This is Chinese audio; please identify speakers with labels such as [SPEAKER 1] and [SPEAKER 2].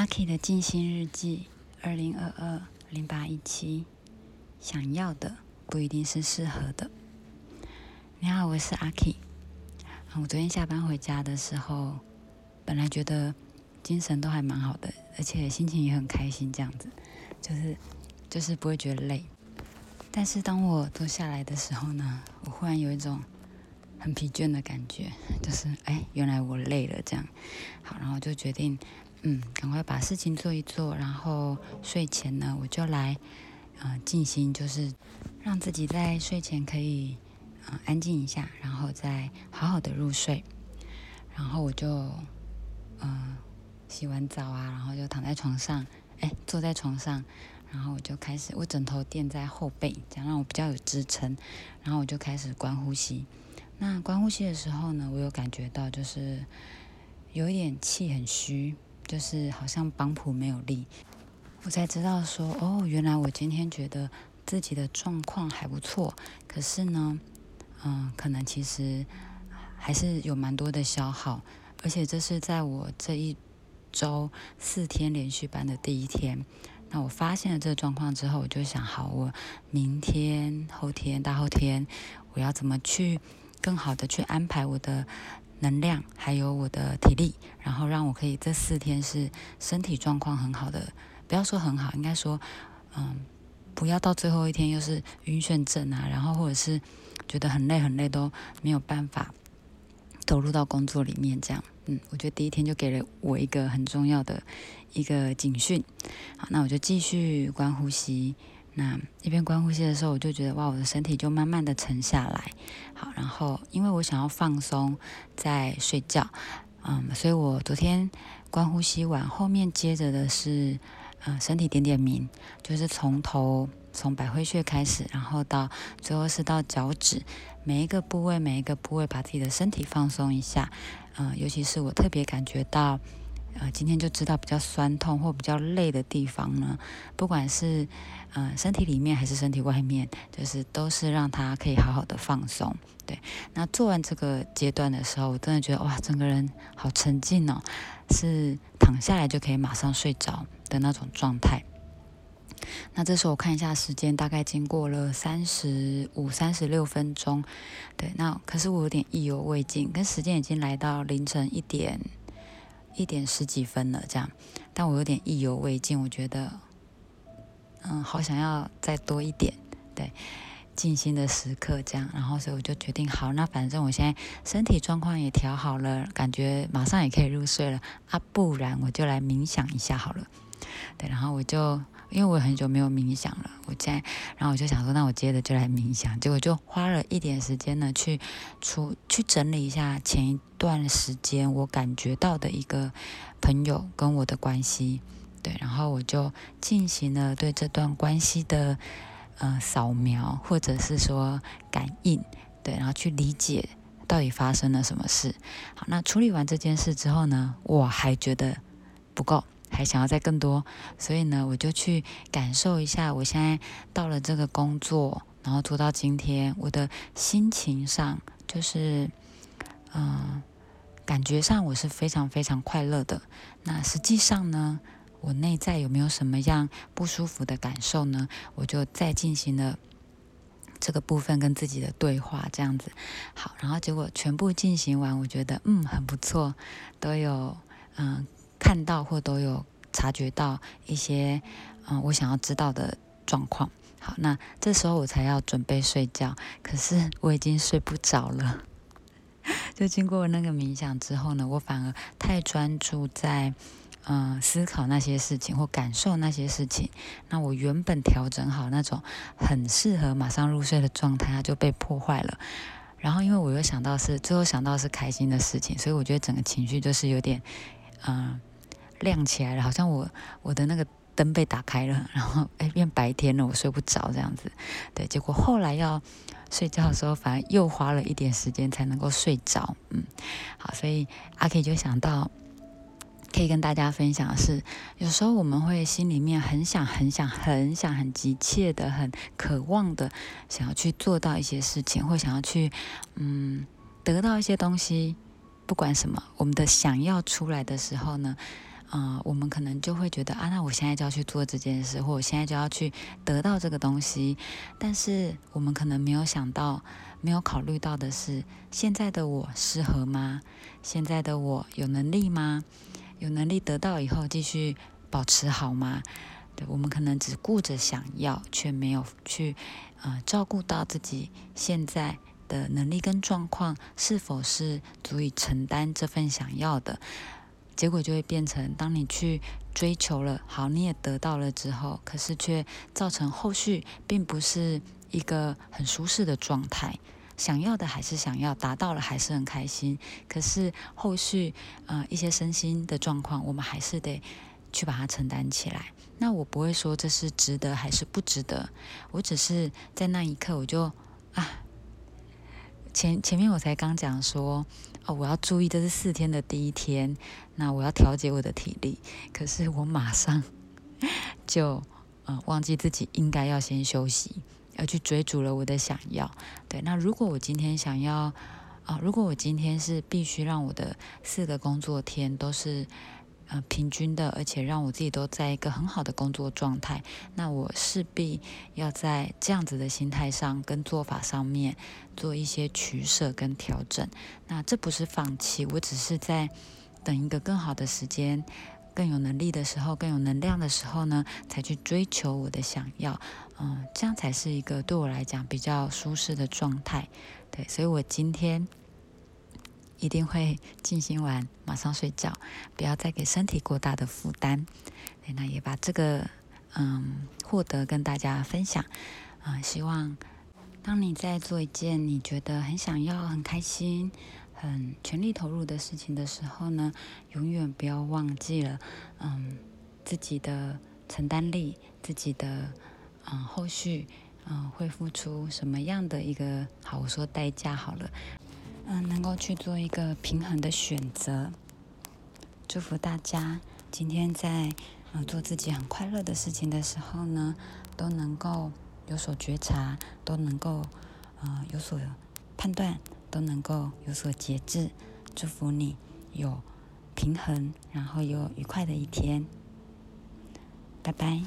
[SPEAKER 1] 阿 K 的静心日记，二零二二零八一七，想要的不一定是适合的。你好，我是阿 K。我昨天下班回家的时候，本来觉得精神都还蛮好的，而且心情也很开心，这样子，就是就是不会觉得累。但是当我坐下来的时候呢，我忽然有一种很疲倦的感觉，就是哎，原来我累了，这样。好，然后就决定。嗯，赶快把事情做一做，然后睡前呢，我就来，呃，静心，就是让自己在睡前可以，呃，安静一下，然后再好好的入睡。然后我就，呃，洗完澡啊，然后就躺在床上，哎，坐在床上，然后我就开始，我枕头垫在后背，这样让我比较有支撑。然后我就开始观呼吸。那观呼吸的时候呢，我有感觉到就是有一点气很虚。就是好像帮谱没有力，我才知道说哦，原来我今天觉得自己的状况还不错，可是呢，嗯，可能其实还是有蛮多的消耗，而且这是在我这一周四天连续班的第一天。那我发现了这个状况之后，我就想，好，我明天、后天、大后天，我要怎么去更好的去安排我的。能量还有我的体力，然后让我可以这四天是身体状况很好的，不要说很好，应该说，嗯，不要到最后一天又是晕眩症啊，然后或者是觉得很累很累都没有办法投入到工作里面，这样，嗯，我觉得第一天就给了我一个很重要的一个警讯，好，那我就继续观呼吸。那一边观呼吸的时候，我就觉得哇，我的身体就慢慢的沉下来。好，然后因为我想要放松再睡觉，嗯，所以我昨天观呼吸完，后面接着的是嗯身体点点名，就是从头从百会穴开始，然后到最后是到脚趾，每一个部位每一个部位把自己的身体放松一下，嗯，尤其是我特别感觉到。呃，今天就知道比较酸痛或比较累的地方呢，不管是呃身体里面还是身体外面，就是都是让他可以好好的放松。对，那做完这个阶段的时候，我真的觉得哇，整个人好沉静哦，是躺下来就可以马上睡着的那种状态。那这时候我看一下时间，大概经过了三十五、三十六分钟。对，那可是我有点意犹未尽，跟时间已经来到凌晨一点。一点十几分了，这样，但我有点意犹未尽，我觉得，嗯，好想要再多一点，对，静心的时刻这样，然后所以我就决定，好，那反正我现在身体状况也调好了，感觉马上也可以入睡了，啊，不然我就来冥想一下好了，对，然后我就。因为我很久没有冥想了，我在，然后我就想说，那我接着就来冥想，结果就花了一点时间呢，去出去整理一下前一段时间我感觉到的一个朋友跟我的关系，对，然后我就进行了对这段关系的呃扫描，或者是说感应，对，然后去理解到底发生了什么事。好，那处理完这件事之后呢，我还觉得不够。还想要再更多，所以呢，我就去感受一下，我现在到了这个工作，然后做到今天，我的心情上就是，嗯，感觉上我是非常非常快乐的。那实际上呢，我内在有没有什么样不舒服的感受呢？我就再进行了这个部分跟自己的对话，这样子。好，然后结果全部进行完，我觉得嗯很不错，都有嗯。看到或都有察觉到一些，嗯，我想要知道的状况。好，那这时候我才要准备睡觉，可是 我已经睡不着了。就经过那个冥想之后呢，我反而太专注在，嗯，思考那些事情或感受那些事情。那我原本调整好那种很适合马上入睡的状态，它就被破坏了。然后因为我又想到是最后想到是开心的事情，所以我觉得整个情绪就是有点，嗯。亮起来了，好像我我的那个灯被打开了，然后哎变白天了，我睡不着这样子，对，结果后来要睡觉的时候，反而又花了一点时间才能够睡着，嗯，好，所以阿 K 就想到可以跟大家分享的是，有时候我们会心里面很想很想很想很急切的、很渴望的想要去做到一些事情，或想要去嗯得到一些东西，不管什么，我们的想要出来的时候呢。嗯，我们可能就会觉得啊，那我现在就要去做这件事，或我现在就要去得到这个东西。但是我们可能没有想到，没有考虑到的是，现在的我适合吗？现在的我有能力吗？有能力得到以后继续保持好吗？对，我们可能只顾着想要，却没有去呃照顾到自己现在的能力跟状况是否是足以承担这份想要的。结果就会变成，当你去追求了，好，你也得到了之后，可是却造成后续并不是一个很舒适的状态。想要的还是想要，达到了还是很开心，可是后续呃一些身心的状况，我们还是得去把它承担起来。那我不会说这是值得还是不值得，我只是在那一刻我就啊。前前面我才刚讲说，哦，我要注意这是四天的第一天，那我要调节我的体力。可是我马上 就嗯忘记自己应该要先休息，而去追逐了我的想要。对，那如果我今天想要啊，如果我今天是必须让我的四个工作天都是。呃，平均的，而且让我自己都在一个很好的工作状态，那我势必要在这样子的心态上跟做法上面做一些取舍跟调整。那这不是放弃，我只是在等一个更好的时间、更有能力的时候、更有能量的时候呢，才去追求我的想要。嗯，这样才是一个对我来讲比较舒适的状态。对，所以我今天。一定会静心完，马上睡觉，不要再给身体过大的负担。那也把这个嗯获得跟大家分享。啊，希望当你在做一件你觉得很想要、很开心、很全力投入的事情的时候呢，永远不要忘记了嗯自己的承担力，自己的嗯后续嗯会付出什么样的一个好，我说代价好了。嗯，能够去做一个平衡的选择。祝福大家今天在呃做自己很快乐的事情的时候呢，都能够有所觉察，都能够呃有所判断，都能够有所节制。祝福你有平衡，然后有愉快的一天。拜拜。